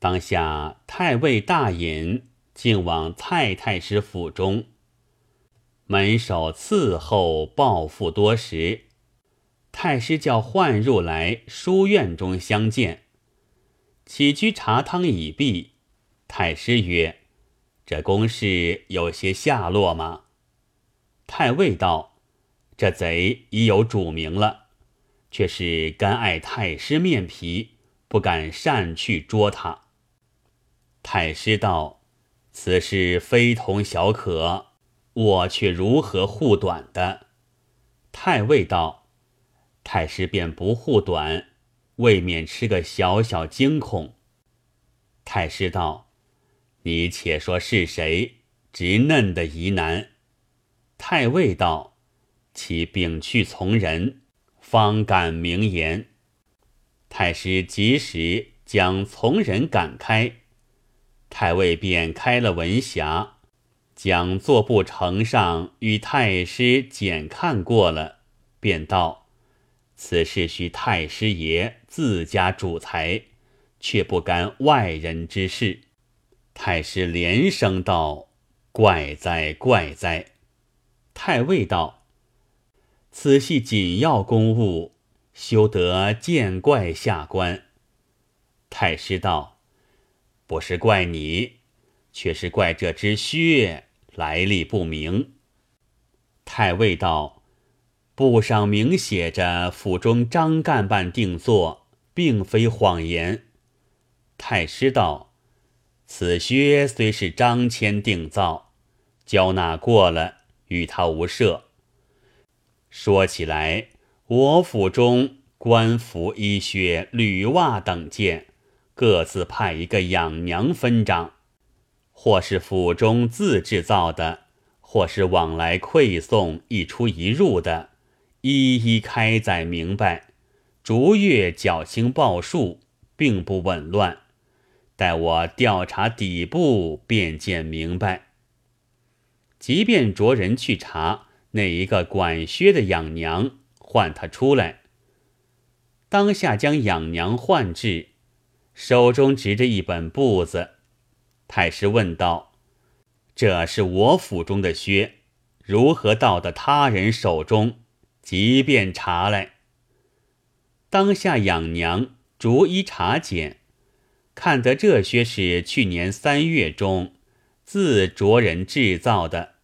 当下太尉大隐竟往蔡太师府中，门首伺候报复多时。太师叫唤入来书院中相见。起居茶汤已毕，太师曰：“这公事有些下落吗？”太尉道：“这贼已有主名了，却是甘爱太师面皮，不敢擅去捉他。”太师道：“此事非同小可，我却如何护短的？”太尉道：“太师便不护短。”未免吃个小小惊恐。太师道：“你且说是谁？直嫩的疑难。”太尉道：“其禀去从人，方敢明言。”太师及时将从人赶开，太尉便开了文匣，将作部呈上，与太师检看过了，便道。此事须太师爷自家主裁，却不干外人之事。太师连声道：“怪哉，怪哉！”太尉道：“此系紧要公务，休得见怪下官。”太师道：“不是怪你，却是怪这只靴来历不明。”太尉道。布上明写着府中张干办定做，并非谎言。太师道：“此靴虽是张谦定造，交纳过了，与他无涉。说起来，我府中官服、衣靴、履袜等件，各自派一个养娘分掌，或是府中自制造的，或是往来馈送一出一入的。”一一开载明白，逐月缴清报数，并不紊乱。待我调查底部，便见明白。即便着人去查那一个管靴的养娘，唤他出来。当下将养娘唤至，手中执着一本簿子。太师问道：“这是我府中的靴，如何到的他人手中？”即便查来，当下养娘逐一查检，看得这靴是去年三月中自着人制造的。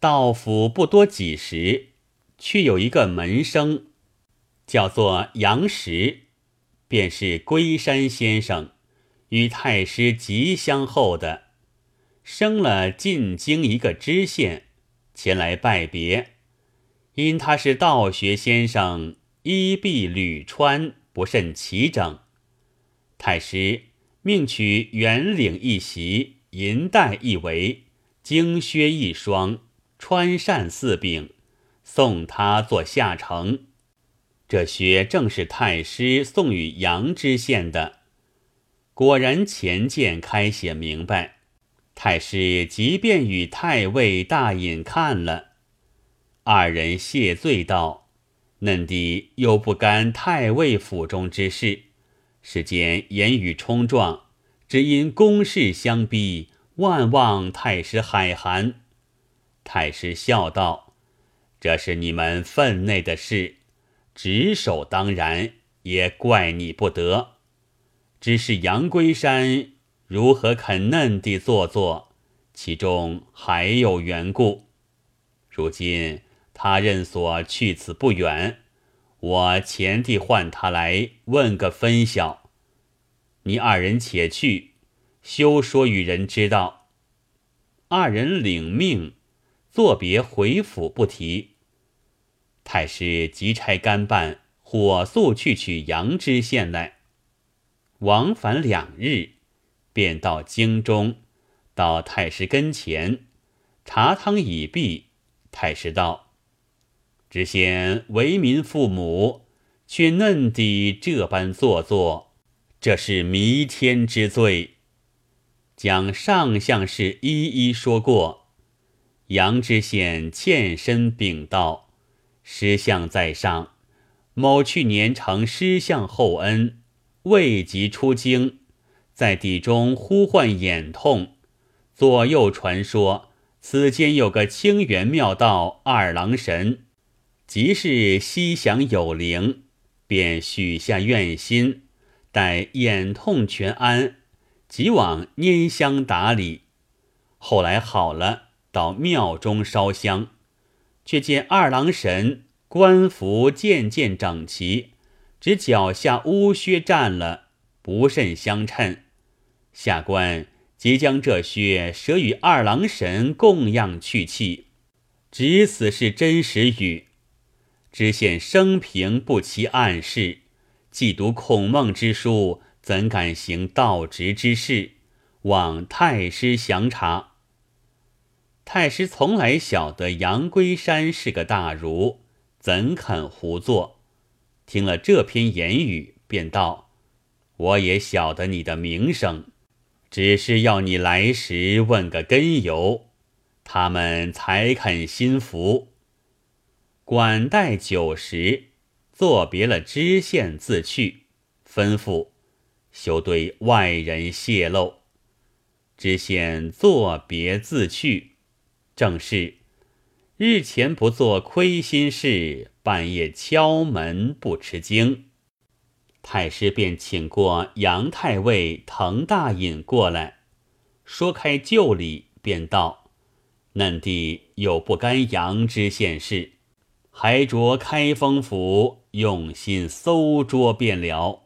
到府不多几时，却有一个门生，叫做杨石，便是龟山先生与太师极相厚的，生了进京一个知县，前来拜别。因他是道学先生，衣敝履穿不甚齐整，太师命取圆领一袭，银带一围，经靴一双，穿扇四柄，送他做下乘。这靴正是太师送与杨知县的。果然前见开写明白，太师即便与太尉大隐看了。二人谢罪道：“嫩弟又不甘太尉府中之事，世间言语冲撞，只因公事相逼，万望太师海涵。”太师笑道：“这是你们分内的事，执手当然，也怪你不得。只是杨龟山如何肯嫩地做作，其中还有缘故。如今。”他认所去此不远，我前地唤他来问个分晓。你二人且去，休说与人知道。二人领命，作别回府不提。太师急差干办，火速去取杨知县来。往返两日，便到京中，到太师跟前，茶汤已毕。太师道。知县为民父母，却嫩地这般做作，这是弥天之罪。将上相事一一说过，杨知县欠身禀道：“师相在上，某去年承师相厚恩，未及出京，在邸中呼唤眼痛，左右传说此间有个清源妙道二郎神，即是西祥有灵，便许下愿心，待眼痛全安，即往拈香打理。后来好了，到庙中烧香，却见二郎神官服渐渐整齐，只脚下乌靴占了，不甚相称。下官即将这靴舍与二郎神供养去气，只此是真实语。知县生平不期暗示，既读孔孟之书，怎敢行道直之事？望太师详查。太师从来晓得杨龟山是个大儒，怎肯胡作？听了这篇言语，便道：“我也晓得你的名声。”只是要你来时问个根由，他们才肯心服。管待酒食，作别了知县，自去，吩咐休对外人泄露。知县作别自去，正是日前不做亏心事，半夜敲门不吃惊。太师便请过杨太尉滕大隐过来，说开旧礼，便道：“嫩弟有不甘杨知县事，还着开封府用心搜捉便了。”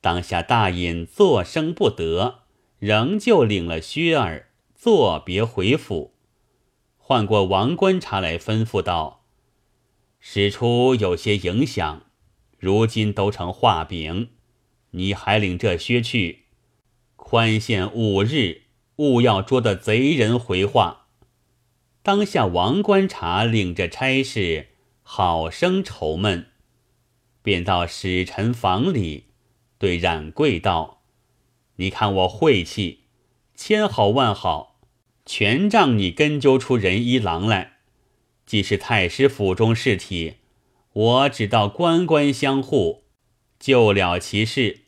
当下大隐作声不得，仍旧领了薛儿作别回府，唤过王观察来，吩咐道：“使出有些影响。”如今都成画饼，你还领这薛去，宽限五日，勿要捉得贼人回话。当下王观察领着差事，好生愁闷，便到使臣房里，对冉贵道：“你看我晦气，千好万好，全仗你根究出仁一郎来，既是太师府中事体。”我只道官官相护，救了其事，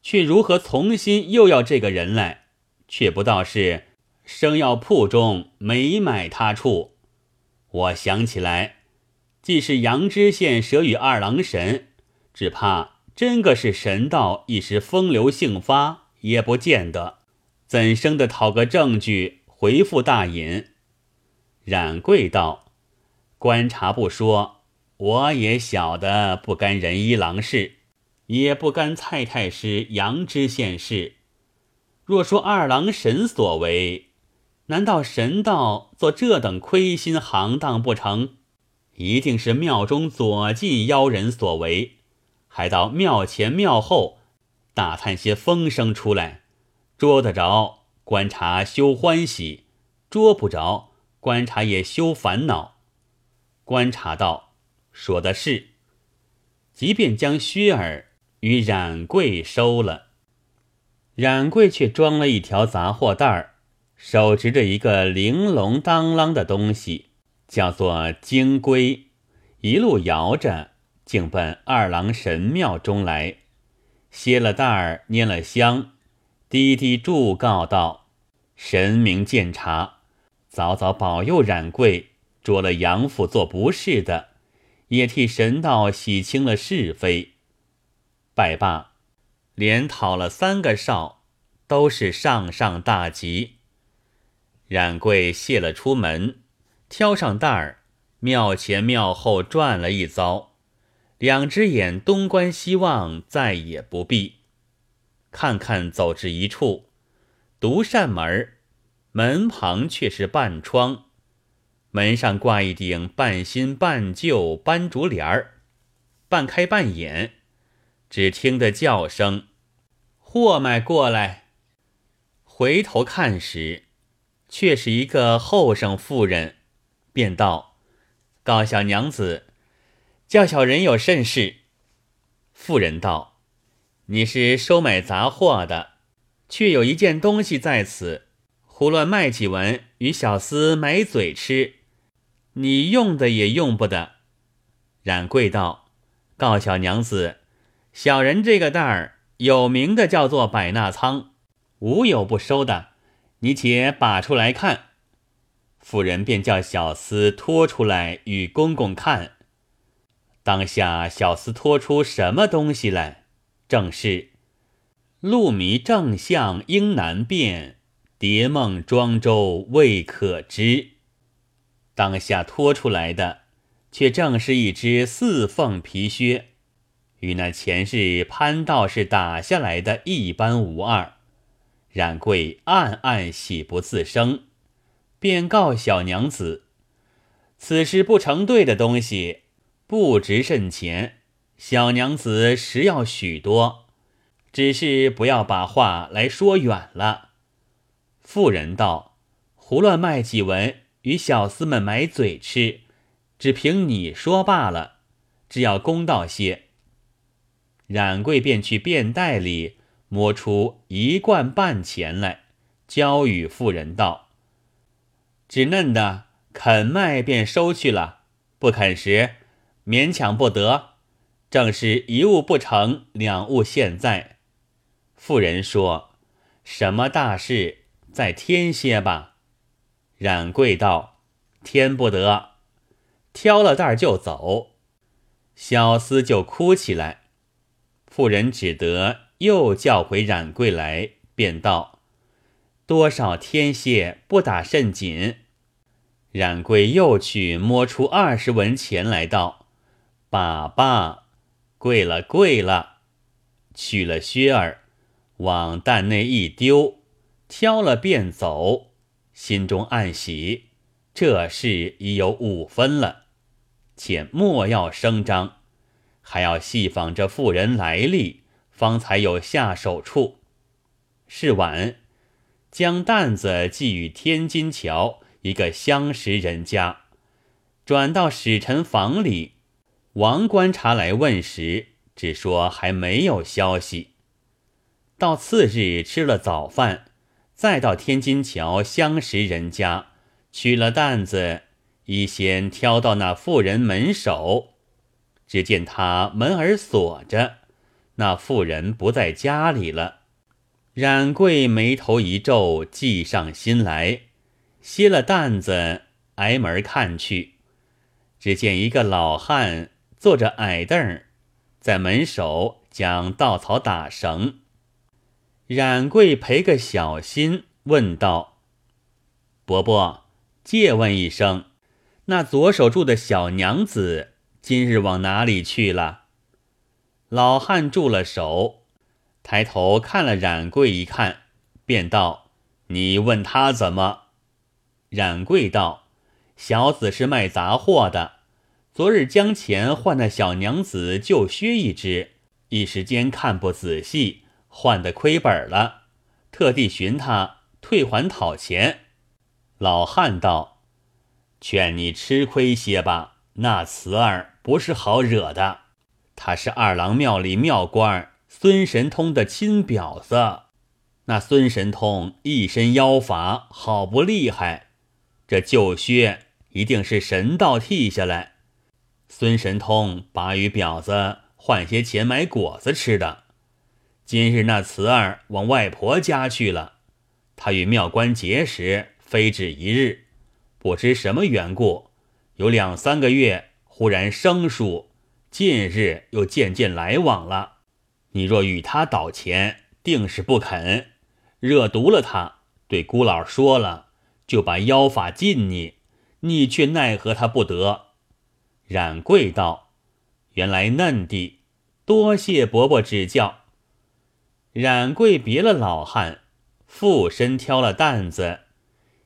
却如何从新又要这个人来？却不道是生药铺中没买他处。我想起来，既是杨知县舍与二郎神，只怕真个是神道一时风流性发，也不见得。怎生的讨个证据回复大隐？冉贵道：观察不说。我也晓得不干仁一郎事，也不干蔡太师杨知县事。若说二郎神所为，难道神道做这等亏心行当不成？一定是庙中左近妖人所为，还到庙前庙后打探些风声出来，捉得着观察休欢喜，捉不着观察也休烦恼。观察道。说的是，即便将薛儿与冉贵收了，冉贵却装了一条杂货袋儿，手执着一个玲珑当啷的东西，叫做金龟，一路摇着，竟奔二郎神庙中来，歇了袋儿，拈了香，低低祝告道：“神明鉴察，早早保佑冉贵，捉了杨府做不是的。”也替神道洗清了是非，拜罢，连讨了三个哨，都是上上大吉。冉贵谢了出门，挑上担儿，庙前庙后转了一遭，两只眼东观西望，再也不闭。看看走至一处，独扇门，门旁却是半窗。门上挂一顶半新半旧斑竹帘儿，半开半掩，只听得叫声：“货卖过来。”回头看时，却是一个后生妇人，便道：“告小娘子，叫小人有甚事？”妇人道：“你是收买杂货的，却有一件东西在此，胡乱卖几文，与小厮买嘴吃。”你用的也用不得。冉贵道：“告小娘子，小人这个袋儿有名的叫做百纳仓，无有不收的。你且把出来看。”妇人便叫小厮拖出来与公公看。当下小厮拖出什么东西来？正是“鹿迷正相应难辨，蝶梦庄周未可知”。当下拖出来的，却正是一只四凤皮靴，与那前世潘道士打下来的一般无二。冉贵暗暗喜不自胜，便告小娘子：“此事不成对的东西，不值甚钱。小娘子实要许多，只是不要把话来说远了。”妇人道：“胡乱卖几文。”与小厮们买嘴吃，只凭你说罢了。只要公道些，冉贵便去便袋里摸出一贯半钱来，交与妇人道：“只嫩的肯卖便收去了，不肯时勉强不得。正是一物不成，两物现在。”妇人说：“什么大事，再添些吧。”冉贵道：“添不得，挑了担就走。”小厮就哭起来。妇人只得又叫回冉贵来，便道：“多少添些，不打甚紧。”冉贵又去摸出二十文钱来，道：“爸爸，跪了，跪了。”取了靴儿，往担内一丢，挑了便走。心中暗喜，这事已有五分了，且莫要声张，还要细访这妇人来历，方才有下手处。是晚，将担子寄与天津桥一个相识人家，转到使臣房里。王观察来问时，只说还没有消息。到次日吃了早饭。再到天津桥相识人家，取了担子，一先挑到那妇人门首。只见他门儿锁着，那妇人不在家里了。冉贵眉头一皱，计上心来，歇了担子，挨门看去，只见一个老汉坐着矮凳儿，在门首将稻草打绳。冉贵赔个小心，问道：“伯伯，借问一声，那左手住的小娘子今日往哪里去了？”老汉住了手，抬头看了冉贵一看，便道：“你问他怎么？”冉贵道：“小子是卖杂货的，昨日将钱换那小娘子旧靴一只，一时间看不仔细。”换的亏本了，特地寻他退还讨钱。老汉道：“劝你吃亏些吧，那慈儿不是好惹的。他是二郎庙里庙官孙神通的亲表子。那孙神通一身妖法，好不厉害。这旧靴一定是神道替下来。孙神通把与婊子换些钱买果子吃的。”今日那慈儿往外婆家去了，他与庙官结识，非止一日，不知什么缘故，有两三个月忽然生疏，近日又渐渐来往了。你若与他倒钱，定是不肯，惹毒了他，对姑老说了，就把妖法禁你，你却奈何他不得。冉贵道：“原来嫩弟，多谢伯伯指教。”冉贵别了老汉，附身挑了担子，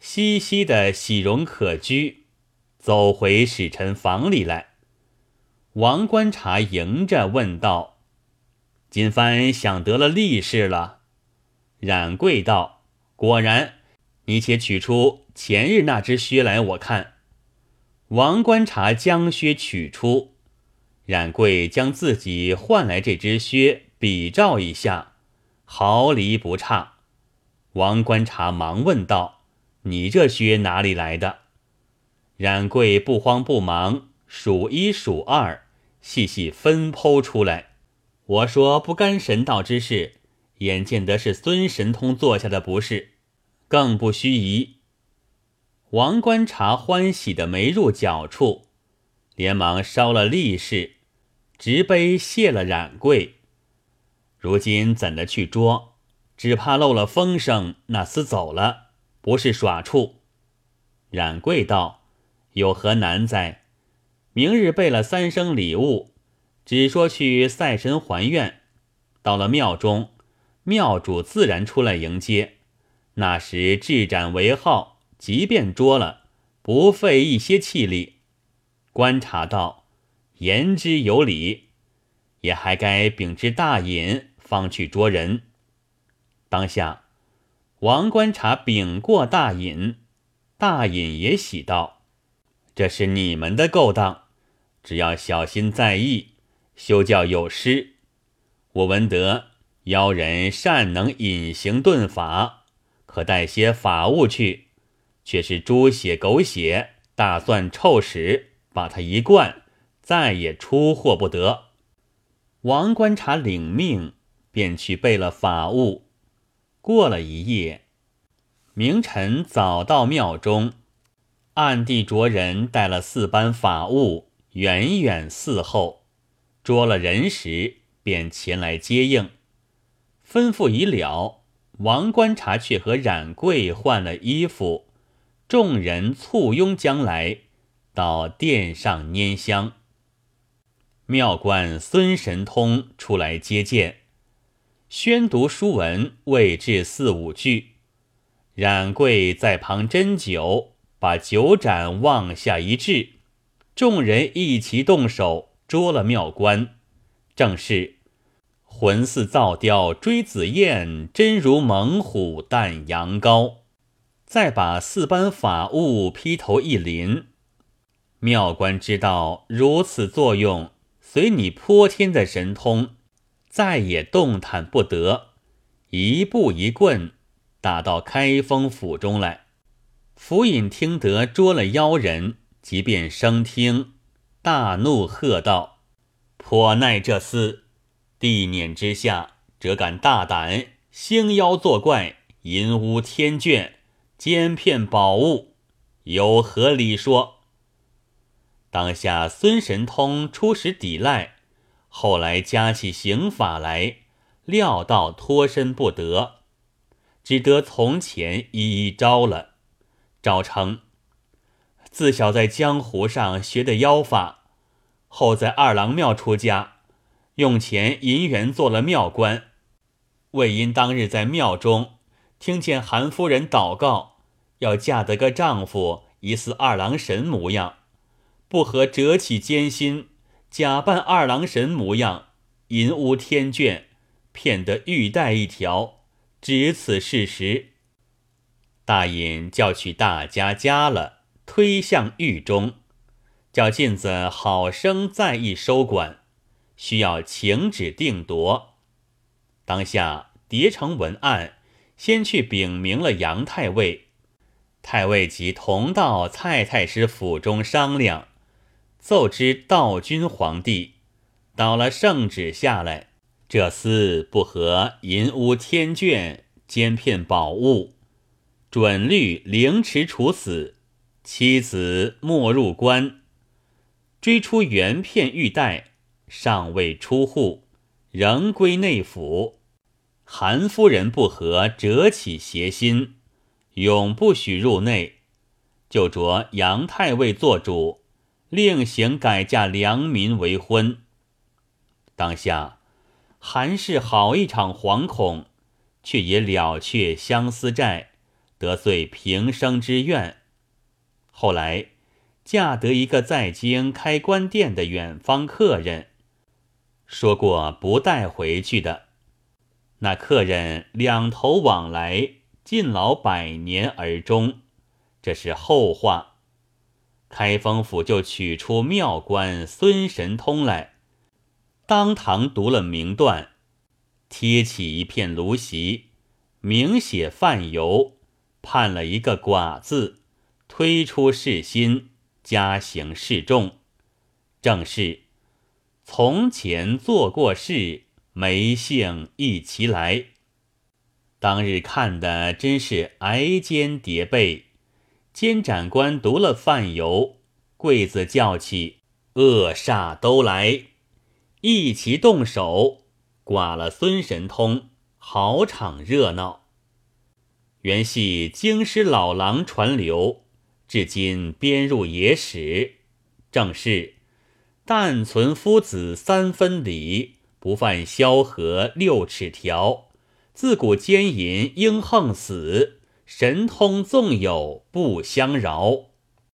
嘻嘻的喜容可掬，走回使臣房里来。王观察迎着问道：“金帆想得了利是了？”冉贵道：“果然，你且取出前日那只靴来，我看。”王观察将靴取出，冉贵将自己换来这只靴比照一下。毫厘不差，王观察忙问道：“你这靴哪里来的？”冉贵不慌不忙，数一数二，细细分剖出来，我说不干神道之事，眼见得是孙神通做下的不是，更不须疑。王观察欢喜的没入脚处，连忙烧了力士，执杯谢了冉贵。如今怎的去捉？只怕漏了风声，那厮走了，不是耍处。冉贵道：“有何难哉？明日备了三生礼物，只说去赛神还愿。到了庙中，庙主自然出来迎接。那时置斩为号，即便捉了，不费一些气力。观察到，言之有理，也还该禀知大隐。”方去捉人。当下，王观察禀过大隐，大隐也喜道：“这是你们的勾当，只要小心在意，休教有失。我闻得妖人善能隐形遁法，可带些法物去，却是猪血、狗血、大蒜、臭屎，把他一灌，再也出货不得。”王观察领命。便去备了法物，过了一夜，明晨早到庙中，暗地着人带了四班法物，远远伺候。捉了人时，便前来接应。吩咐已了，王观察却和冉贵换了衣服，众人簇拥将来，到殿上拈香。庙官孙神通出来接见。宣读书文未至四五句，冉贵在旁斟酒，把酒盏往下一掷，众人一齐动手捉了庙官。正是魂似造雕追紫燕，真如猛虎啖羊羔。再把四班法物劈头一淋，庙官知道如此作用，随你泼天的神通。再也动弹不得，一步一棍打到开封府中来。府尹听得捉了妖人，即便升听，大怒，喝道：“颇耐这厮，地辇之下，辄敢大胆兴妖作怪，淫污天眷，奸骗宝物，有何理说？”当下孙神通出使抵赖。后来加起刑法来，料到脱身不得，只得从前一一招了。招称自小在江湖上学的妖法，后在二郎庙出家，用钱银元做了庙官。为因当日在庙中听见韩夫人祷告，要嫁得个丈夫疑似二郎神模样，不合折起艰辛。假扮二郎神模样，淫污天眷，骗得玉带一条，只此事实。大隐叫取大家家了，推向狱中，叫镜子好生再议收管，需要请旨定夺。当下叠成文案，先去禀明了杨太尉，太尉即同到蔡太师府中商量。奏知道君皇帝，到了圣旨下来，这厮不合淫污天眷，奸骗宝物，准律凌迟处死，妻子没入关，追出原片玉带，尚未出户，仍归内府。韩夫人不和，折起邪心，永不许入内，就着杨太尉做主。另行改嫁良民为婚。当下韩氏好一场惶恐，却也了却相思债，得遂平生之愿。后来嫁得一个在京开官店的远方客人，说过不带回去的。那客人两头往来，尽老百年而终，这是后话。开封府就取出庙官孙神通来，当堂读了名段，贴起一片芦席，明写范由，判了一个寡字，推出世心，加刑示众。正是。从前做过事，没幸一齐来。当日看的真是挨肩叠背。监斩官读了范游，柜子叫起，恶煞都来，一齐动手，剐了孙神通，好场热闹。原系京师老郎传流，至今编入野史，正是：但存夫子三分礼，不犯萧何六尺条。自古奸淫应横死。神通纵有不相饶。